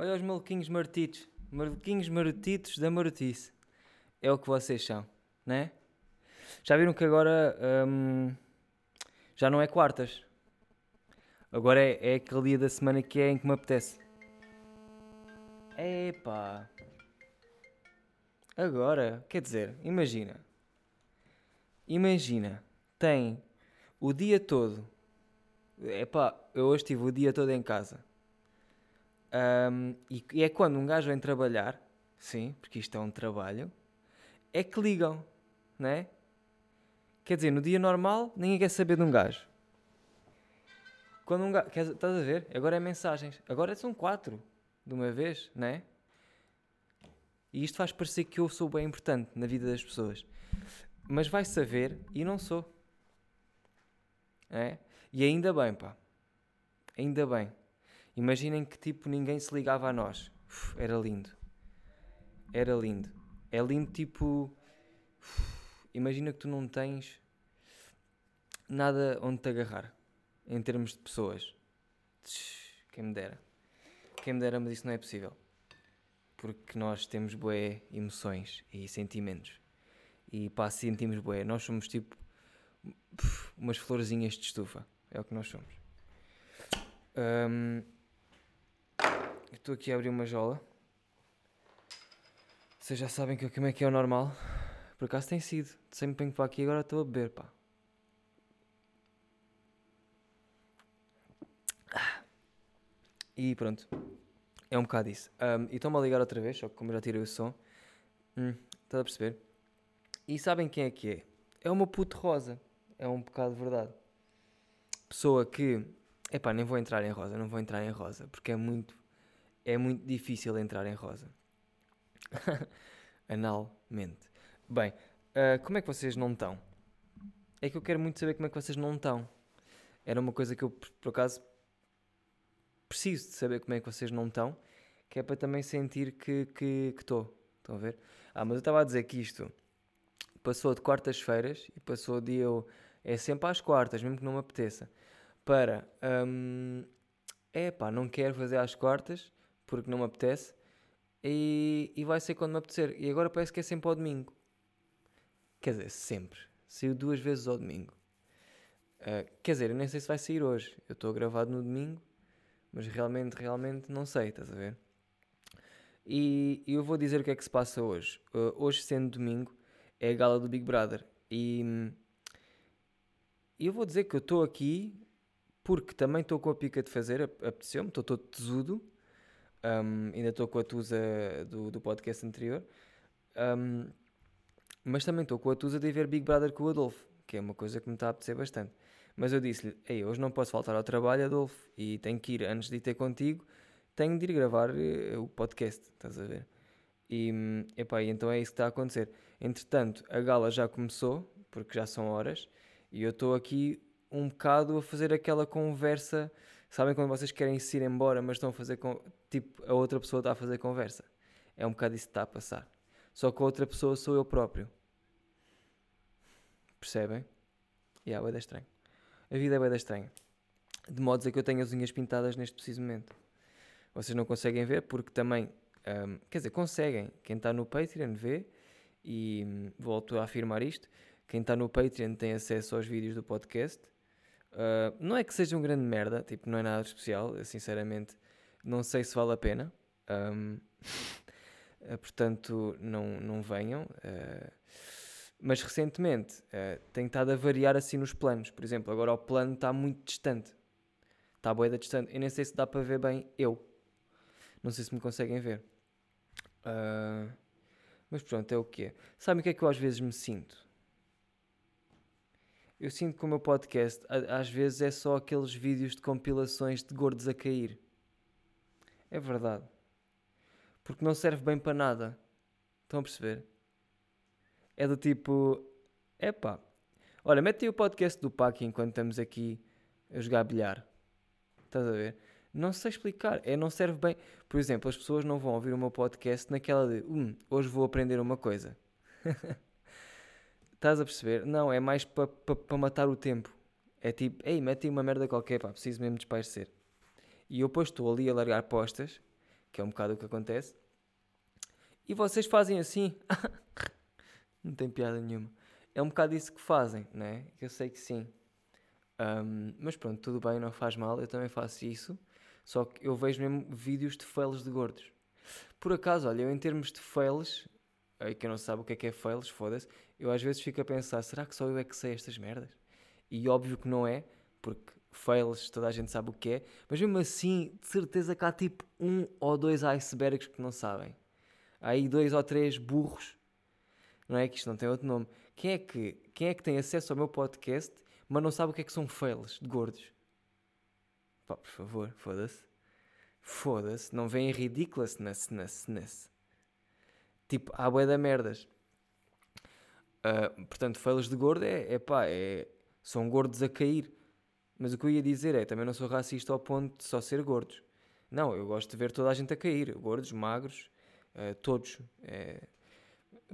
Olha os maluquinhos martitos. Maluquinhos martitos da marotice. É o que vocês são, né? Já viram que agora hum, já não é quartas. Agora é, é aquele dia da semana que é em que me apetece. Epá. Agora, quer dizer, imagina. Imagina, tem o dia todo. Epá, eu hoje tive o dia todo em casa. Um, e, é quando um gajo vem trabalhar, sim, porque isto é um trabalho, é que ligam, não é? Quer dizer, no dia normal, ninguém quer saber de um gajo. Quando um gajo. Quer, estás a ver? Agora é mensagens. Agora são quatro de uma vez, não é? E isto faz parecer que eu sou bem importante na vida das pessoas. Mas vai saber e não sou. É? E ainda bem, pá. Ainda bem. Imaginem que tipo ninguém se ligava a nós. Uf, era lindo. Era lindo. É lindo tipo. Uf, imagina que tu não tens nada onde te agarrar em termos de pessoas. Quem me dera. Quem me dera, mas isso não é possível. Porque nós temos boé emoções e sentimentos. E pá, sentimos boé. Nós somos tipo umas florzinhas de estufa. É o que nós somos. Um, estou aqui a abrir uma jola. Vocês já sabem que, como é que é o normal. Por acaso tem sido. Sempre venho para aqui agora estou a beber, pá. E pronto. É um bocado isso. Um, e estão-me a ligar outra vez, só que como já tirei o som. Hum, estás a perceber? E sabem quem é que é? É uma puto rosa. É um bocado verdade. Pessoa que. Epá, nem vou entrar em rosa, não vou entrar em rosa, porque é muito. É muito difícil entrar em rosa. Analmente. Bem, uh, como é que vocês não estão? É que eu quero muito saber como é que vocês não estão. Era uma coisa que eu, por acaso, preciso de saber como é que vocês não estão, que é para também sentir que estou. Que, que Estão a ver? Ah, mas eu estava a dizer que isto passou de quartas-feiras e passou de eu. É sempre às quartas, mesmo que não me apeteça. Para. Hum, é pá, não quero fazer às quartas porque não me apetece. E, e vai ser quando me apetecer. E agora parece que é sempre ao domingo. Quer dizer, sempre. Saiu duas vezes ao domingo. Uh, quer dizer, eu nem sei se vai sair hoje. Eu estou gravado no domingo mas realmente, realmente não sei, estás a ver? E, eu vou dizer o que é que se passa hoje. Uh, hoje, sendo domingo, é a gala do Big Brother. E eu vou dizer que eu estou aqui porque também estou com a pica de fazer, apeteceu-me, estou todo tesudo. Um, ainda estou com a tusa do, do podcast anterior. Um, mas também estou com a tusa de ver Big Brother com o Adolfo, que é uma coisa que me está a apetecer bastante. Mas eu disse-lhe: Ei, hoje não posso faltar ao trabalho, Adolfo, e tenho que ir, antes de ir ter contigo, tenho de ir gravar uh, o podcast, estás a ver? E, epá, então é isso que está a acontecer. Entretanto, a gala já começou, porque já são horas, e eu estou aqui um bocado a fazer aquela conversa. Sabem quando vocês querem se ir embora, mas estão a fazer. Com, tipo, a outra pessoa está a fazer conversa. É um bocado isso que está a passar. Só que a outra pessoa sou eu próprio. Percebem? E yeah, é estranho. A vida é bem estranha. De modo a que eu tenho as unhas pintadas neste preciso momento. Vocês não conseguem ver porque também. Um, quer dizer, conseguem. Quem está no Patreon vê. E um, volto a afirmar isto. Quem está no Patreon tem acesso aos vídeos do podcast. Uh, não é que seja um grande merda, tipo, não é nada especial. Eu, sinceramente, não sei se vale a pena. Um, portanto, não, não venham. Uh, mas recentemente uh, tenho estado a variar assim nos planos. Por exemplo, agora o plano está muito distante. Está boeda distante. Eu nem sei se dá para ver bem eu. Não sei se me conseguem ver. Uh, mas pronto, é o que é. Sabe o que é que eu às vezes me sinto? Eu sinto que o meu podcast às vezes é só aqueles vídeos de compilações de gordos a cair. É verdade. Porque não serve bem para nada. Estão a perceber? é do tipo: epá, olha, mete aí o podcast do Pac enquanto estamos aqui a jogar bilhar. Estás a ver? Não sei explicar, é não serve bem. Por exemplo, as pessoas não vão ouvir o meu podcast naquela de hum, hoje vou aprender uma coisa. Estás a perceber? Não, é mais para pa, pa matar o tempo. É tipo, ei, mete aí uma merda qualquer, pá, preciso mesmo de espairecer. E eu depois estou ali a largar postas que é um bocado o que acontece. E vocês fazem assim. não tem piada nenhuma. É um bocado isso que fazem, né? Eu sei que sim. Um, mas pronto, tudo bem, não faz mal. Eu também faço isso. Só que eu vejo mesmo vídeos de fails de gordos. Por acaso, olha, eu em termos de fails, aí quem não sabe o que é que é fails, foda-se, eu às vezes fico a pensar, será que só eu é que sei estas merdas? E óbvio que não é, porque fails toda a gente sabe o que é, mas mesmo assim, de certeza que há tipo um ou dois icebergs que não sabem. Há aí dois ou três burros, não é que isto não tem outro nome. Quem é que, quem é que tem acesso ao meu podcast, mas não sabe o que é que são fails de gordos? Pá, por favor, foda-se. Foda-se, não vem ridiculousness, ness, ness. Tipo, há bué da merdas. Uh, portanto, fails de gordo é, é pá, é, são gordos a cair. Mas o que eu ia dizer é, também não sou racista ao ponto de só ser gordos. Não, eu gosto de ver toda a gente a cair. Gordos, magros, uh, todos. É,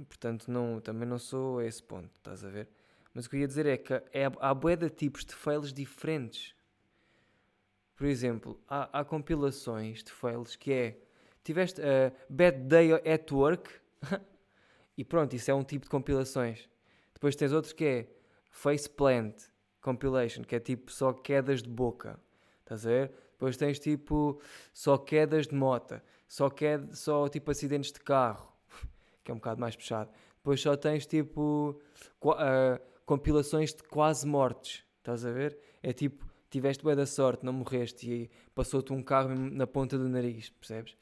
portanto, não, também não sou a esse ponto, estás a ver? Mas o que eu ia dizer é que é, há bué de tipos de fails diferentes. Por exemplo, há, há compilações de fails que é tiveste uh, Bad Day at Work e pronto, isso é um tipo de compilações. Depois tens outros que é Face Plant Compilation, que é tipo só quedas de boca. Estás a ver? Depois tens tipo só quedas de moto, só, qued só tipo acidentes de carro, que é um bocado mais puxado. Depois só tens tipo uh, compilações de quase mortes. Estás a ver? É tipo tiveste boa da sorte, não morreste e passou-te um carro na ponta do nariz, percebes?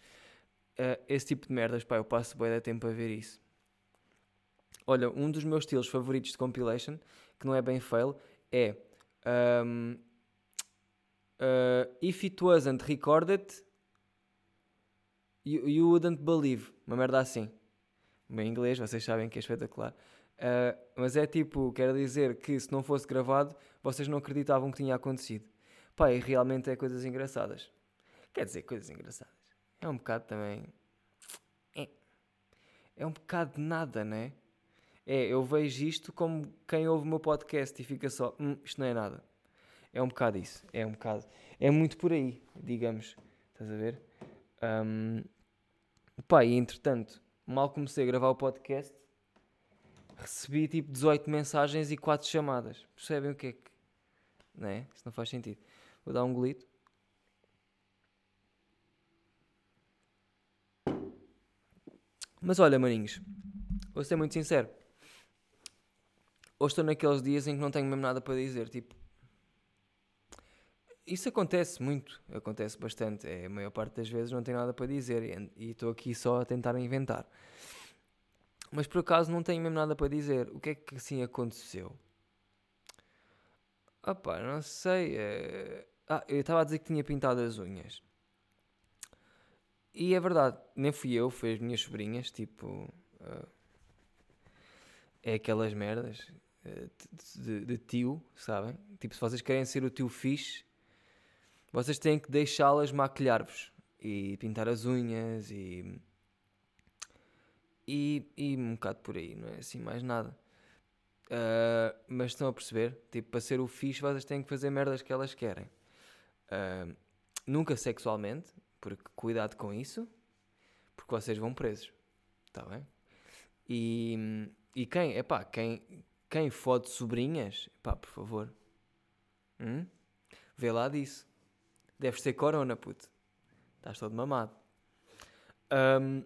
Uh, esse tipo de merdas, pá, eu passo boa da tempo a ver isso. Olha, um dos meus estilos favoritos de compilation, que não é bem fail, é um, uh, If it wasn't recorded, you, you wouldn't believe. Uma merda assim. Em inglês, vocês sabem que é espetacular. Uh, mas é tipo, quero dizer que se não fosse gravado, vocês não acreditavam que tinha acontecido. Pá, e realmente é coisas engraçadas. Quer dizer, coisas engraçadas. É um bocado também. É, é um bocado de nada, né? É, eu vejo isto como quem ouve o meu podcast e fica só, hum, isto não é nada. É um bocado isso. É um bocado. É muito por aí, digamos. Estás a ver? Um, pá, e entretanto, mal comecei a gravar o podcast, recebi tipo 18 mensagens e 4 chamadas. Percebem o que é que. Não é? Isso não faz sentido. Vou dar um golito. Mas olha, maninhos, vou ser muito sincero. Hoje estou naqueles dias em que não tenho mesmo nada para dizer. Tipo, isso acontece muito, acontece bastante. É, a maior parte das vezes não tenho nada para dizer e estou aqui só a tentar inventar. Mas por acaso não tenho mesmo nada para dizer. O que é que assim aconteceu? Ah pá, não sei. É... Ah, eu estava a dizer que tinha pintado as unhas. E é verdade, nem fui eu, foi as minhas sobrinhas, tipo. Uh, é aquelas merdas de, de, tio, sabem? Tipo, se vocês querem ser o tio fixe, vocês têm que deixá-las maquilhar-vos e pintar as unhas e e, e um bocado por aí, não é assim mais nada. Uh, mas estão a perceber? Tipo, para ser o fixe, vocês têm que fazer merdas que elas querem. Uh, nunca sexualmente, porque cuidado com isso, porque vocês vão presos. Está bem? E, e quem, é pá, quem, quem fode sobrinhas, pá, por favor, hum? vê lá disso. Deves ser corona, puto. Estás todo mamado. Um,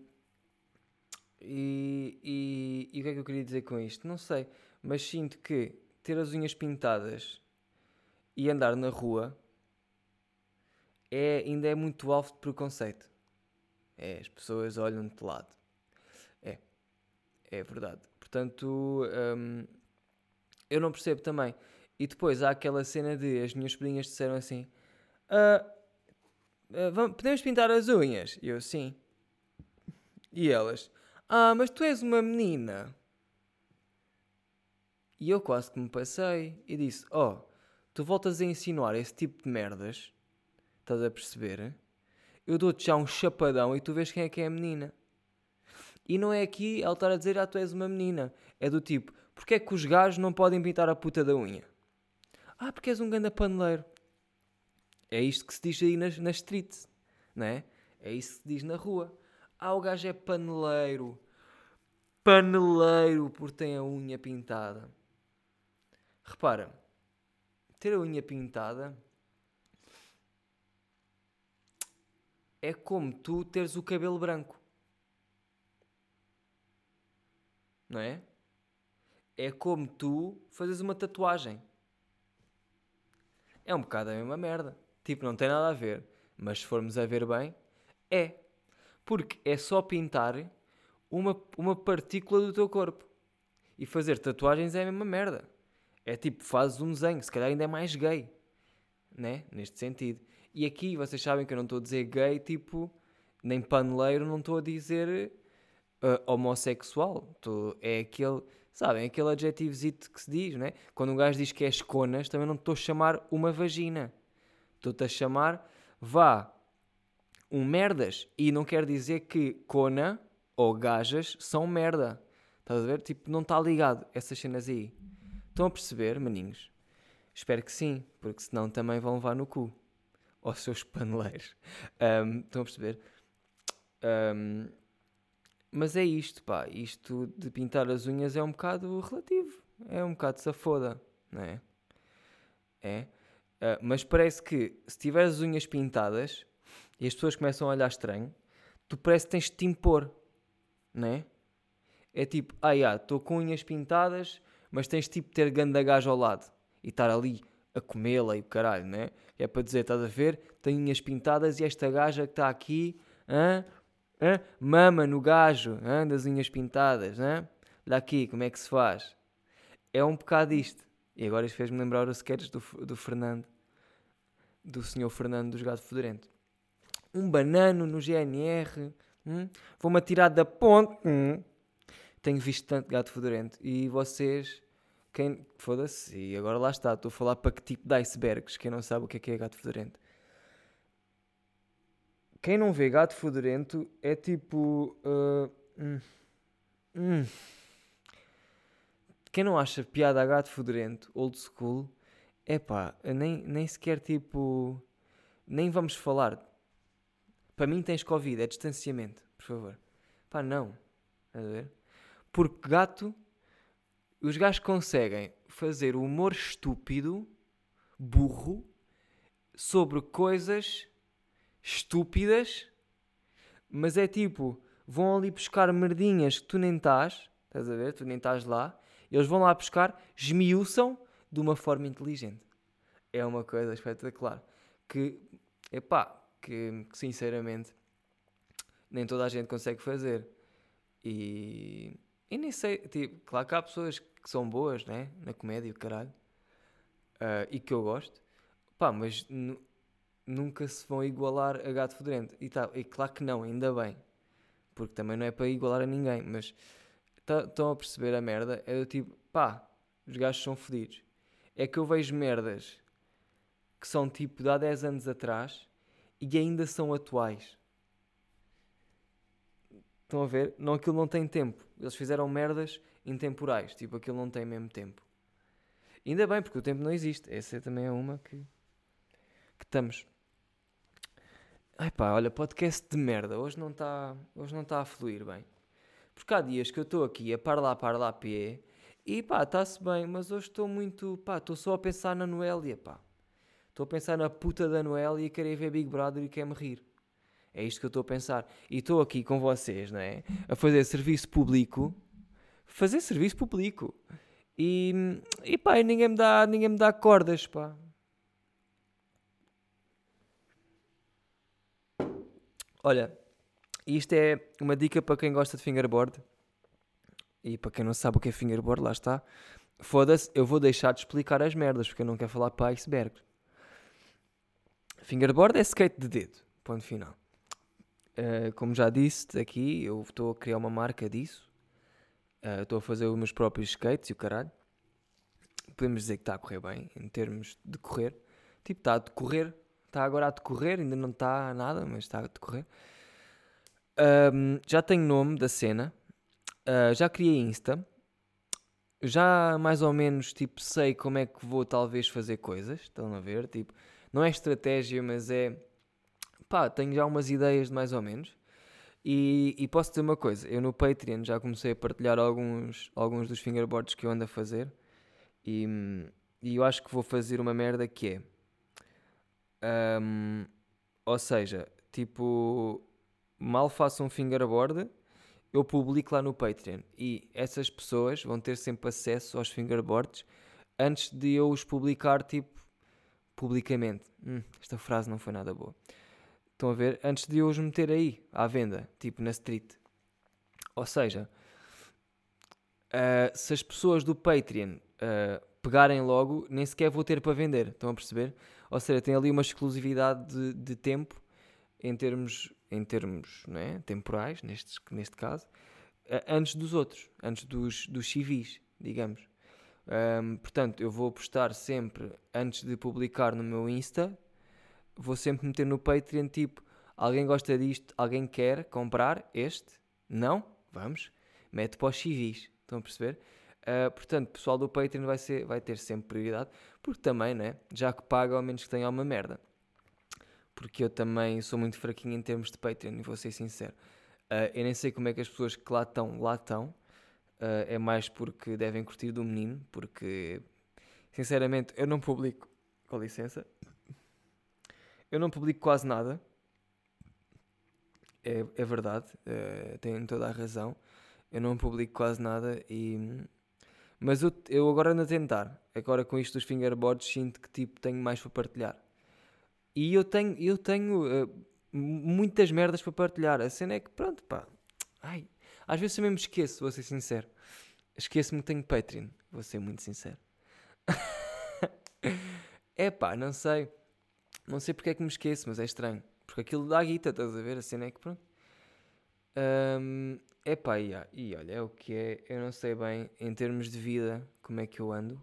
e, e, e o que é que eu queria dizer com isto? Não sei, mas sinto que ter as unhas pintadas e andar na rua é, ainda é muito alvo de preconceito. É, as pessoas olham de lado. É, é verdade. Portanto, hum, eu não percebo também. E depois há aquela cena de as minhas sobrinhas disseram assim: ah, ah, vamos, Podemos pintar as unhas? E eu, sim. E elas: ah, mas tu és uma menina. E eu quase que me passei e disse: Oh, tu voltas a insinuar esse tipo de merdas, estás a perceber? Eu dou-te já um chapadão e tu vês quem é que é a menina. E não é aqui ela estar a dizer: Ah, tu és uma menina. É do tipo: Porquê é que os gajos não podem pintar a puta da unha? Ah, porque és um ganda paneleiro. É isto que se diz aí nas, nas streets, não é? É isso que se diz na rua. Ah, o gajo é paneleiro. Paneleiro porque tem a unha pintada. Repara, ter a unha pintada é como tu teres o cabelo branco. Não é? É como tu fazes uma tatuagem. É um bocado a mesma merda. Tipo, não tem nada a ver. Mas se formos a ver bem, é. Porque é só pintar uma, uma partícula do teu corpo. E fazer tatuagens é a mesma merda. É tipo, fazes um desenho, se calhar ainda é mais gay. Né? Neste sentido. E aqui vocês sabem que eu não estou a dizer gay, tipo, nem paneleiro, não estou a dizer uh, homossexual. Tô, é aquele, sabem, aquele adjetivozito que se diz, né? Quando um gajo diz que é esconas, também não estou a chamar uma vagina. Estou-te a chamar, vá, um merdas. E não quer dizer que cona ou gajas são merda. Estás a ver? Tipo, não está ligado essas cenas aí. Estão a perceber, maninhos? Espero que sim, porque senão também vão levar no cu aos seus paneleiros. Um, estão a perceber? Um, mas é isto, pá. Isto de pintar as unhas é um bocado relativo. É um bocado safoda, não é? É. Uh, mas parece que se tiveres as unhas pintadas e as pessoas começam a olhar estranho, tu parece que tens de te impor, não é? É tipo, ah, estou com unhas pintadas, mas tens tipo de ter ganda gajo ao lado e estar ali a comê-la e o caralho, né? É para dizer, estás a ver? Tenho unhas pintadas e esta gaja que está aqui, hã? Hã? mama no gajo hã? das unhas pintadas, hã? olha aqui como é que se faz. É um bocado isto. E agora isto fez-me lembrar os sketches do, do Fernando, do senhor Fernando dos Gato Fedorento. Um banano no GNR, hum? vou-me atirar da ponte. Hum? Tenho visto tanto gato fedorento e vocês quem. Foda-se, e agora lá está, estou a falar para que tipo de icebergs, quem não sabe o que é que é gato fedorento. Quem não vê gato fedorento é tipo. Uh, hum, hum. Quem não acha piada a gato fedorento, old school, é pá, nem, nem sequer tipo. Nem vamos falar. Para mim tens Covid, é distanciamento, por favor. Pá, não. a ver? Porque gato os gajos conseguem fazer humor estúpido, burro, sobre coisas estúpidas, mas é tipo, vão ali buscar merdinhas que tu nem estás, estás a ver? Tu nem estás lá, eles vão lá buscar, esmiuçam de uma forma inteligente. É uma coisa espetacular. Que, epá, que, que sinceramente nem toda a gente consegue fazer. E e nem sei, tipo, claro que há pessoas que são boas, né? Na comédia, o caralho. Uh, e que eu gosto. Pá, mas nunca se vão igualar a gato fedorento. E, tá, e claro que não, ainda bem. Porque também não é para igualar a ninguém. Mas estão tá, a perceber a merda? É do tipo, pá, os gajos são fedidos. É que eu vejo merdas que são tipo de há 10 anos atrás e ainda são atuais. Estão a ver? Não, aquilo não tem tempo. Eles fizeram merdas intemporais. Tipo, aquilo não tem mesmo tempo. Ainda bem, porque o tempo não existe. Essa também é uma que, que estamos. Ai pá, olha, podcast de merda. Hoje não está está a fluir bem. Porque há dias que eu estou aqui a par lá, par lá, pé. E pá, está-se bem, mas hoje estou muito. pá, estou só a pensar na Noélia, pá. Estou a pensar na puta da Noélia e querer ver Big Brother e quer-me rir. É isto que eu estou a pensar. E estou aqui com vocês, não é? A fazer serviço público. Fazer serviço público. E, e pá, ninguém me dá, ninguém me dá cordas, pá. Olha, isto é uma dica para quem gosta de fingerboard. E para quem não sabe o que é fingerboard, lá está. Foda-se, eu vou deixar de explicar as merdas, porque eu não quero falar para iceberg. Fingerboard é skate de dedo. Ponto final. Uh, como já disse aqui, eu estou a criar uma marca disso. Uh, estou a fazer os meus próprios skates e o caralho. Podemos dizer que está a correr bem, em termos de correr. Tipo, está a decorrer. Está agora a decorrer, ainda não está nada, mas está a decorrer. Um, já tenho nome da cena. Uh, já criei Insta. Já mais ou menos, tipo, sei como é que vou talvez fazer coisas. Estão a ver? Tipo, não é estratégia, mas é pá, tenho já umas ideias de mais ou menos. E, e posso dizer uma coisa, eu no Patreon já comecei a partilhar alguns, alguns dos fingerboards que eu ando a fazer. E, e eu acho que vou fazer uma merda que é. Um, ou seja, tipo, mal faço um fingerboard, eu publico lá no Patreon. E essas pessoas vão ter sempre acesso aos fingerboards antes de eu os publicar, tipo, publicamente. Hum, esta frase não foi nada boa. Estão a ver? Antes de eu os meter aí, à venda, tipo na street. Ou seja, uh, se as pessoas do Patreon uh, pegarem logo, nem sequer vou ter para vender. Estão a perceber? Ou seja, tem ali uma exclusividade de, de tempo em termos, em termos não é? temporais, neste, neste caso, antes dos outros, antes dos, dos civis, digamos. Um, portanto, eu vou postar sempre, antes de publicar no meu Insta, vou sempre meter no Patreon tipo, alguém gosta disto, alguém quer comprar este? Não? Vamos. Mete para os civis. Estão a perceber? Uh, portanto, o pessoal do Patreon vai, ser, vai ter sempre prioridade, porque também, né? Já que paga, ao menos que tenha uma merda. Porque eu também sou muito fraquinho em termos de Patreon, e vou ser sincero. Uh, eu nem sei como é que as pessoas que lá estão, lá estão. Uh, é mais porque devem curtir do menino, porque sinceramente eu não publico. Com licença. Eu não publico quase nada. É, é verdade, uh, toda a razão. Eu não publico quase nada e. Mas eu, eu agora ando a tentar. Agora com isto dos fingerboards sinto que tipo tenho mais para partilhar. E eu tenho, eu tenho uh, muitas merdas para partilhar. A cena é que pronto, pá. Ai, às vezes eu mesmo esqueço, vou ser sincero. Esqueço-me que tenho Patreon, vou ser muito sincero. é pá, não sei. Não sei porque é que me esqueço, mas é estranho. Porque aquilo dá guita, estás a ver? A cena é que pronto. Um, é pá, e, e olha, é o que é. Eu não sei bem, em termos de vida, como é que eu ando.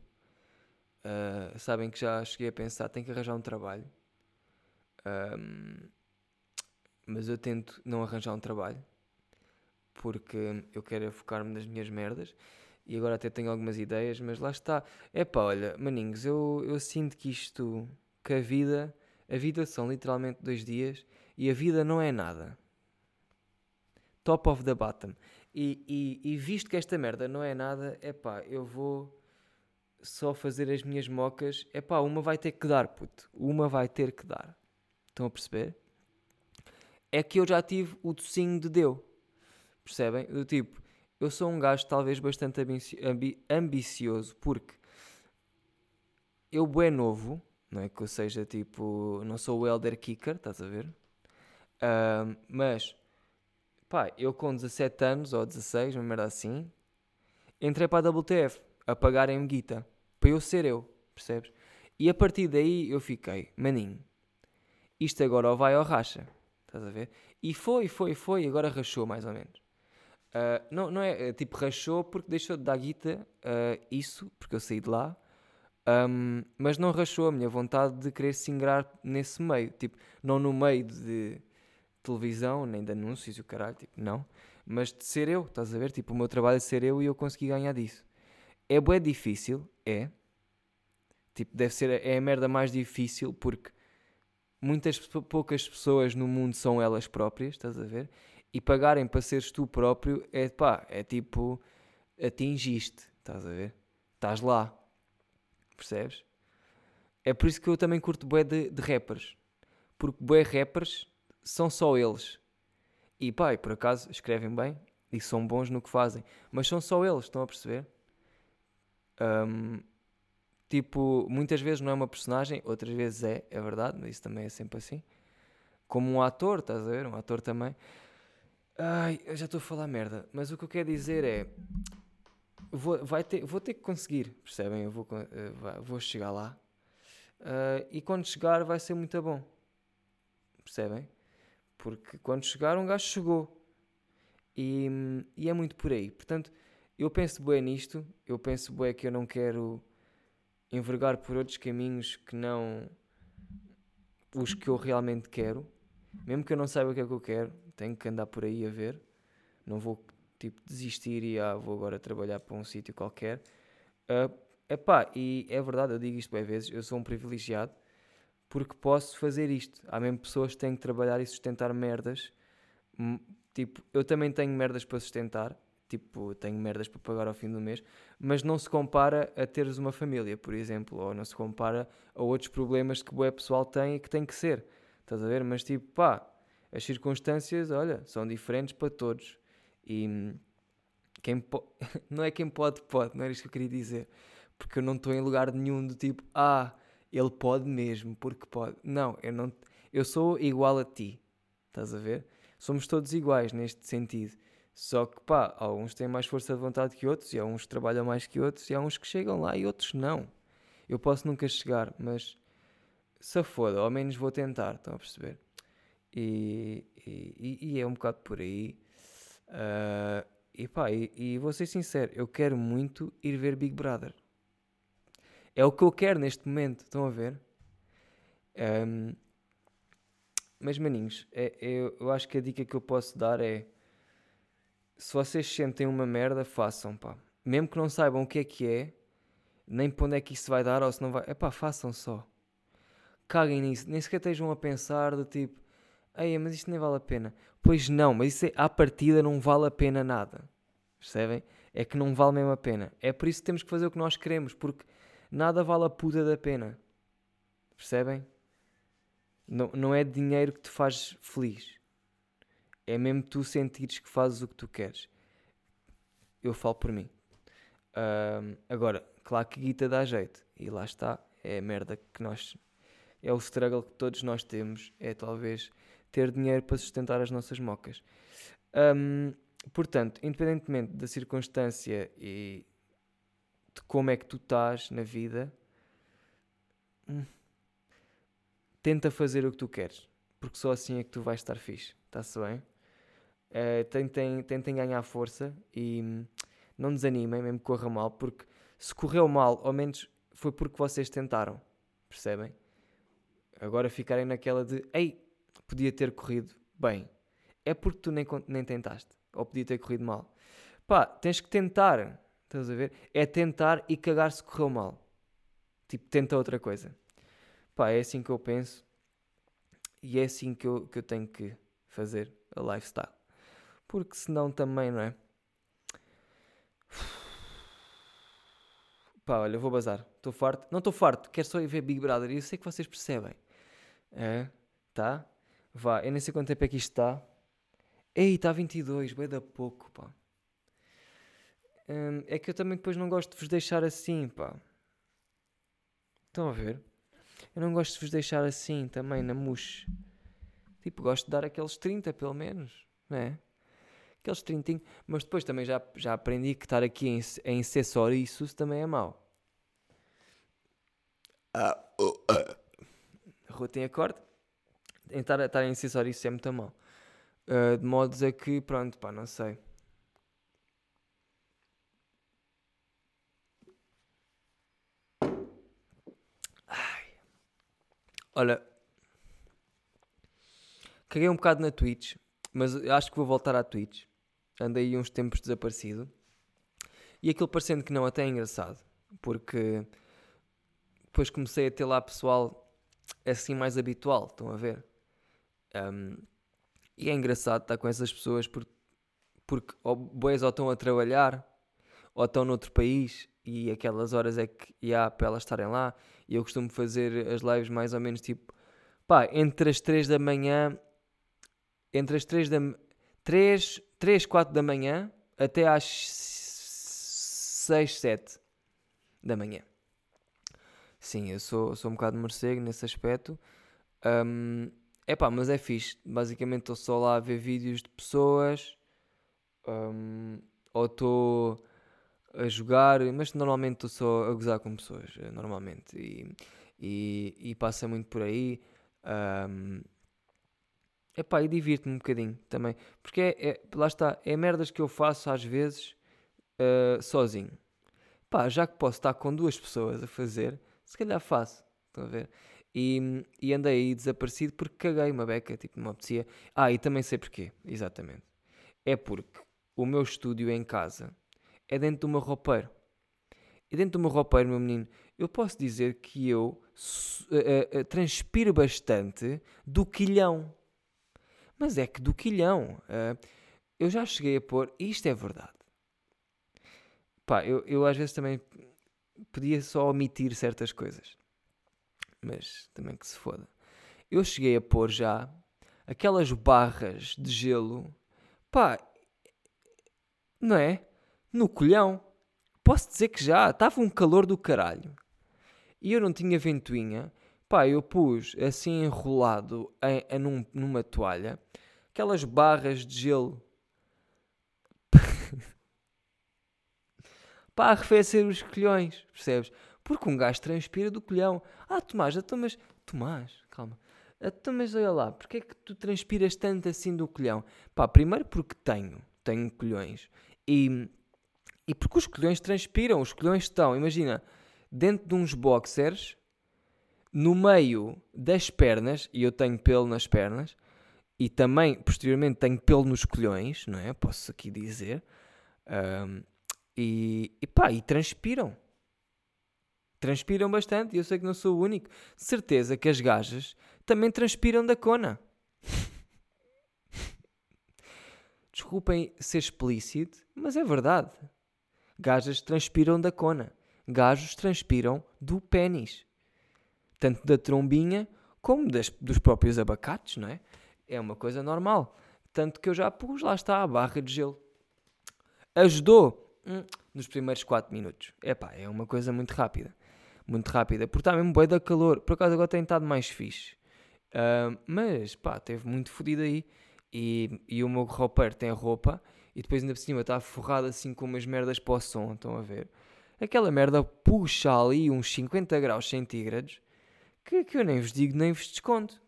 Uh, sabem que já cheguei a pensar, tenho que arranjar um trabalho. Um, mas eu tento não arranjar um trabalho porque eu quero focar-me nas minhas merdas e agora até tenho algumas ideias, mas lá está. É pá, olha, maninhos, eu, eu sinto que isto, que a vida, a vida são literalmente dois dias e a vida não é nada. Top of the bottom. E, e, e visto que esta merda não é nada, é pá, eu vou só fazer as minhas mocas. É pá, uma vai ter que dar, puto. Uma vai ter que dar. Estão a perceber? É que eu já tive o docinho de deu. Percebem? Do tipo, eu sou um gajo talvez bastante ambi ambicioso porque eu é novo, não é que eu seja tipo, não sou o Elder Kicker, estás a ver? Uh, mas, pá, eu com 17 anos ou 16, uma merda assim, entrei para a WTF a pagarem-me guita para eu ser eu, percebes? E a partir daí eu fiquei, maninho, isto agora ou vai ou racha, estás a ver? E foi, foi, foi, agora rachou mais ou menos. Uh, não, não é, é, tipo, rachou porque deixou de dar guita, uh, isso, porque eu saí de lá, um, mas não rachou a minha vontade de querer se ingrar nesse meio, tipo, não no meio de televisão, nem de anúncios e o caralho, tipo, não, mas de ser eu, estás a ver? Tipo, o meu trabalho é ser eu e eu consegui ganhar disso. É bem difícil, é, tipo, deve ser, é a merda mais difícil porque muitas poucas pessoas no mundo são elas próprias, estás a ver? e pagarem para seres tu próprio é pá, é tipo atingiste, estás a ver? Estás lá, percebes? É por isso que eu também curto bué de, de rappers, porque bué rappers são só eles. E e por acaso escrevem bem e são bons no que fazem, mas são só eles, estão a perceber? Um, tipo, muitas vezes não é uma personagem, outras vezes é, é verdade, mas isso também é sempre assim. Como um ator, estás a ver? Um ator também. Ai, eu já estou a falar merda, mas o que eu quero dizer é. Vou, vai ter, vou ter que conseguir, percebem? Eu vou, uh, vou chegar lá uh, e quando chegar vai ser muito bom, percebem? Porque quando chegar, um gajo chegou e, e é muito por aí. Portanto, eu penso bem nisto, eu penso bem que eu não quero envergar por outros caminhos que não os que eu realmente quero, mesmo que eu não saiba o que é que eu quero tenho que andar por aí a ver. Não vou tipo desistir e ah, vou agora trabalhar para um sítio qualquer. Uh, epá, e é verdade, eu digo isto bem vezes, eu sou um privilegiado porque posso fazer isto. Há mesmo pessoas que têm que trabalhar e sustentar merdas. Hum, Tipo, eu também tenho merdas para sustentar. Tipo, tenho merdas para pagar ao fim do mês. Mas não se compara a teres uma família, por exemplo. Ou não se compara a outros problemas que o web pessoal tem e que tem que ser. Estás a ver? Mas tipo, pá, as circunstâncias, olha, são diferentes para todos. E hum, quem po... não é quem pode, pode, não era isto que eu queria dizer. Porque eu não estou em lugar nenhum do tipo, ah, ele pode mesmo, porque pode. Não, eu não. Eu sou igual a ti. Estás a ver? Somos todos iguais neste sentido. Só que, pá, alguns têm mais força de vontade que outros, e há uns que trabalham mais que outros, e há uns que chegam lá e outros não. Eu posso nunca chegar, mas se foda, ao menos vou tentar, estão a perceber? E, e, e é um bocado por aí. Uh, e pá, e, e vou ser sincero, eu quero muito ir ver Big Brother. É o que eu quero neste momento, estão a ver? Um, mas maninhos, é, é, eu acho que a dica que eu posso dar é se vocês sentem uma merda, façam, pá. Mesmo que não saibam o que é que é, nem para onde é que isso vai dar ou se não vai. É pá, façam só. Caguem nisso. Nem sequer estejam a pensar do tipo, ei, mas isto nem vale a pena. Pois não, mas isso é, à partida não vale a pena nada. Percebem? É que não vale mesmo a pena. É por isso que temos que fazer o que nós queremos, porque nada vale a puta da pena. Percebem? Não, não é dinheiro que te faz feliz. É mesmo tu sentires que fazes o que tu queres. Eu falo por mim. Um, agora, claro que guita dá jeito. E lá está. É a merda que nós. É o struggle que todos nós temos. É talvez ter dinheiro para sustentar as nossas mocas. Um, portanto, independentemente da circunstância e de como é que tu estás na vida, hum, tenta fazer o que tu queres, porque só assim é que tu vais estar fixe, está-se bem? Uh, tentem, tentem ganhar força e hum, não desanimem, mesmo que corra mal, porque se correu mal, ao menos foi porque vocês tentaram, percebem? Agora ficarem naquela de, ei, podia ter corrido bem, é porque tu nem, nem tentaste, ou podia ter corrido mal. Pá, tens que tentar, estás a ver? É tentar e cagar se correu mal. Tipo, tenta outra coisa. Pá, é assim que eu penso e é assim que eu, que eu tenho que fazer a lifestyle. Porque senão também, não é? Pá, olha, vou bazar. Estou farto. Não estou farto, quero só ir ver Big Brother e eu sei que vocês percebem. É? Tá? Vá, eu nem sei quanto tempo é que isto está. Ei, está 22, vai da pouco, pá. Hum, é que eu também depois não gosto de vos deixar assim, pá. Estão a ver? Eu não gosto de vos deixar assim também na mousse. Tipo, gosto de dar aqueles 30 pelo menos, não é? Aqueles 30, mas depois também já, já aprendi que estar aqui em, em só isso também é mau. Ah, oh, ah. Rua tem acorde, estar, estar em só isso é muito mau. Uh, de modos a que, pronto, pá, não sei. Olha, caguei um bocado na Twitch, mas acho que vou voltar à Twitch. Andei uns tempos desaparecido. E aquilo parecendo que não, até é engraçado. Porque depois comecei a ter lá pessoal assim mais habitual, estão a ver? Um, e é engraçado estar com essas pessoas porque, porque ou boas ou estão a trabalhar ou estão noutro país e aquelas horas é que há para elas estarem lá. E eu costumo fazer as lives mais ou menos tipo, pá, entre as 3 da manhã, entre as 3 da 3, 3 4 da manhã até às 6, 7 da manhã. Sim, eu sou, sou um bocado morcego nesse aspecto. Um, pá, mas é fixe. Basicamente estou só lá a ver vídeos de pessoas. Um, ou estou a jogar, mas normalmente estou só a gozar com pessoas, eh, normalmente, e, e, e passa muito por aí. Um, epá, e divirto-me um bocadinho também, porque é, é, lá está, é merdas que eu faço às vezes uh, sozinho. Pá, já que posso estar com duas pessoas a fazer, se calhar faço, estão a ver? E, e andei aí desaparecido porque caguei uma beca, tipo, não apetecia. Ah, e também sei porquê, exatamente. É porque o meu estúdio em casa é dentro do meu roupeiro. E dentro do meu roupeiro, meu menino, eu posso dizer que eu uh, uh, transpiro bastante do quilhão. Mas é que do quilhão. Uh, eu já cheguei a pôr, e isto é verdade. Pá, eu, eu às vezes também podia só omitir certas coisas. Mas também que se foda. Eu cheguei a pôr já aquelas barras de gelo. Pá, não é? No colhão. Posso dizer que já estava um calor do caralho. E eu não tinha ventoinha. Pá, eu pus assim enrolado em, em num, numa toalha aquelas barras de gelo para arrefecer os colhões, percebes? Porque um gajo transpira do colhão. Ah, Tomás, então mas... Tomás, calma. Então mas olha lá, porque é que tu transpiras tanto assim do colhão? Pá, primeiro porque tenho, tenho colhões. E, e porque os colhões transpiram, os colhões estão, imagina, dentro de uns boxers, no meio das pernas, e eu tenho pelo nas pernas, e também, posteriormente, tenho pelo nos colhões, não é? Posso aqui dizer. Um, e, e pá, e transpiram. Transpiram bastante, e eu sei que não sou o único. Certeza que as gajas também transpiram da cona. Desculpem ser explícito, mas é verdade. Gajas transpiram da cona. Gajos transpiram do pênis. Tanto da trombinha como das, dos próprios abacates, não é? É uma coisa normal. Tanto que eu já pus, lá está, a barra de gelo. Ajudou hum, nos primeiros 4 minutos. Epá, é uma coisa muito rápida. Muito rápida. Porque está mesmo bem da calor. Por acaso agora tem estado mais fixe. Uh, mas, pá, teve muito fodido aí. E, e o meu roupeiro tem roupa. E depois ainda por cima está forrado assim com umas merdas para o som. Estão a ver? Aquela merda puxa ali uns 50 graus centígrados. Que, que eu nem vos digo, nem vos desconto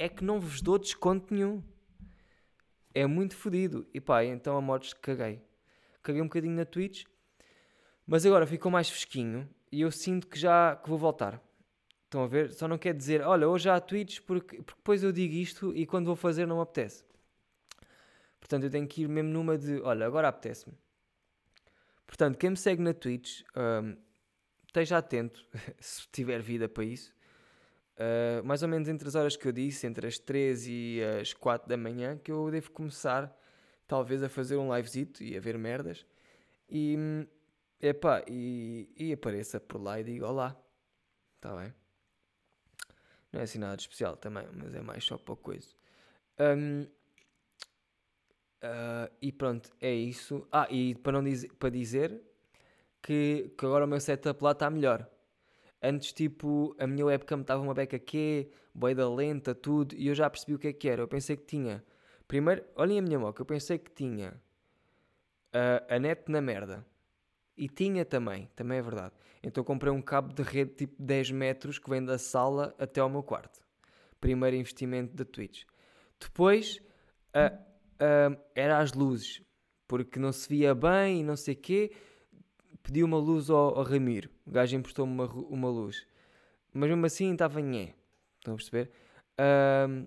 é que não vos dou desconto nenhum. É muito fodido. E pá, então a modos caguei. Caguei um bocadinho na Twitch, mas agora ficou mais fresquinho e eu sinto que já que vou voltar. Estão a ver? Só não quer dizer, olha, hoje há Twitch porque, porque depois eu digo isto e quando vou fazer não me apetece. Portanto, eu tenho que ir mesmo numa de, olha, agora apetece-me. Portanto, quem me segue na Twitch, um, esteja atento, se tiver vida para isso, Uh, mais ou menos entre as horas que eu disse, entre as 3 e as 4 da manhã, que eu devo começar, talvez, a fazer um livezito e a ver merdas. E, epá, e, e apareça por lá e digo olá. Está bem? Não é assim nada de especial também, mas é mais só para coisa. Um, uh, e pronto, é isso. Ah, e para, não dizer, para dizer que, que agora o meu setup lá está melhor. Antes, tipo, a minha webcam estava uma beca que da lenta, tudo, e eu já percebi o que é que era. Eu pensei que tinha. Primeiro, olhem a minha moca, eu pensei que tinha a, a net na merda. E tinha também, também é verdade. Então comprei um cabo de rede tipo 10 metros que vem da sala até ao meu quarto. Primeiro investimento da Twitch. Depois, uh, uh, era as luzes, porque não se via bem e não sei o quê pedi uma luz ao, ao Ramiro. O gajo emprestou-me uma, uma luz. Mas mesmo assim estava nhé. Estão a perceber? Um,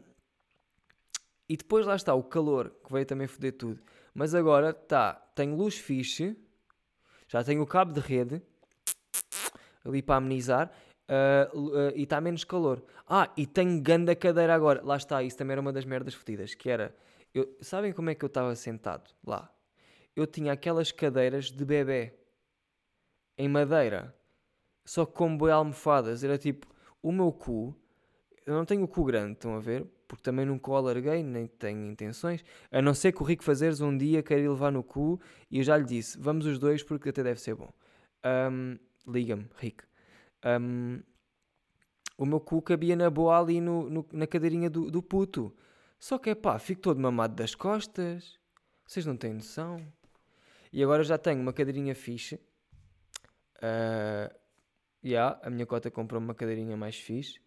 e depois lá está o calor, que veio também foder tudo. Mas agora está, tenho luz fixe, já tenho o cabo de rede ali para amenizar uh, uh, e está menos calor. Ah, e tenho ganda cadeira agora. Lá está, isso também era uma das merdas fodidas, que era... Eu, sabem como é que eu estava sentado lá? Eu tinha aquelas cadeiras de bebê em madeira, só com boi almofadas. Era tipo, o meu cu, eu não tenho o cu grande, estão a ver? Porque também nunca o alarguei, nem tenho intenções. A não ser que o Rico Fazeres um dia queira ir levar no cu e eu já lhe disse, vamos os dois porque até deve ser bom. Um, Liga-me, Rico. Um, o meu cu cabia na boa ali no, no, na cadeirinha do, do puto. Só que é pá, fico todo mamado das costas. Vocês não têm noção. E agora já tenho uma cadeirinha fixe Uh, yeah, a minha cota comprou uma cadeirinha mais fixe,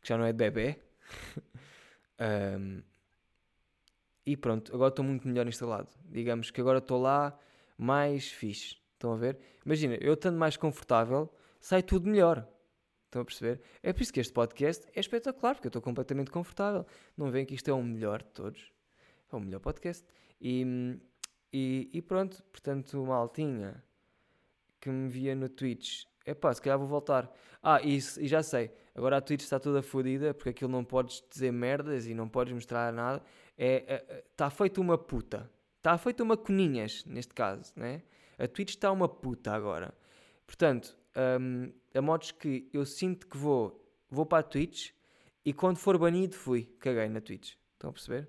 que já não é de bebê. um, e pronto, agora estou muito melhor instalado. Digamos que agora estou lá mais fixe. Estão a ver? Imagina, eu estando mais confortável, sai tudo melhor. Estão a perceber? É por isso que este podcast é espetacular, porque eu estou completamente confortável. Não veem que isto é o melhor de todos. É o melhor podcast. E, e, e pronto, portanto, maltinha que me via no Twitch. Epá, se calhar vou voltar. Ah, e, e já sei. Agora a Twitch está toda fodida porque aquilo não podes dizer merdas e não podes mostrar nada. É, está feito uma puta. Está feito uma coninhas, neste caso, né? A Twitch está uma puta agora. Portanto, hum, a modos que eu sinto que vou, vou para a Twitch e quando for banido fui. Caguei na Twitch. Estão a perceber?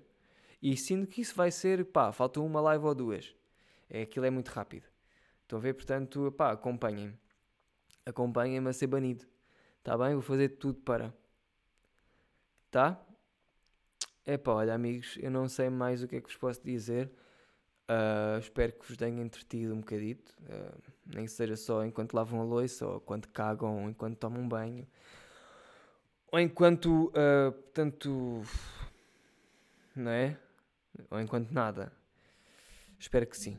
E sinto que isso vai ser, pá, falta uma live ou duas. É, aquilo é muito rápido. Estão a ver? Portanto, pá, acompanhem-me. Acompanhem-me a ser banido. Está bem? Vou fazer tudo para. Tá? É pá, olha, amigos, eu não sei mais o que é que vos posso dizer. Ah, espero que vos tenha entretido um bocadito. Ah, nem seja só enquanto lavam a louça, ou enquanto cagam, ou enquanto tomam um banho. Ou enquanto, ah, portanto, não é? Ou enquanto nada. Espero que sim.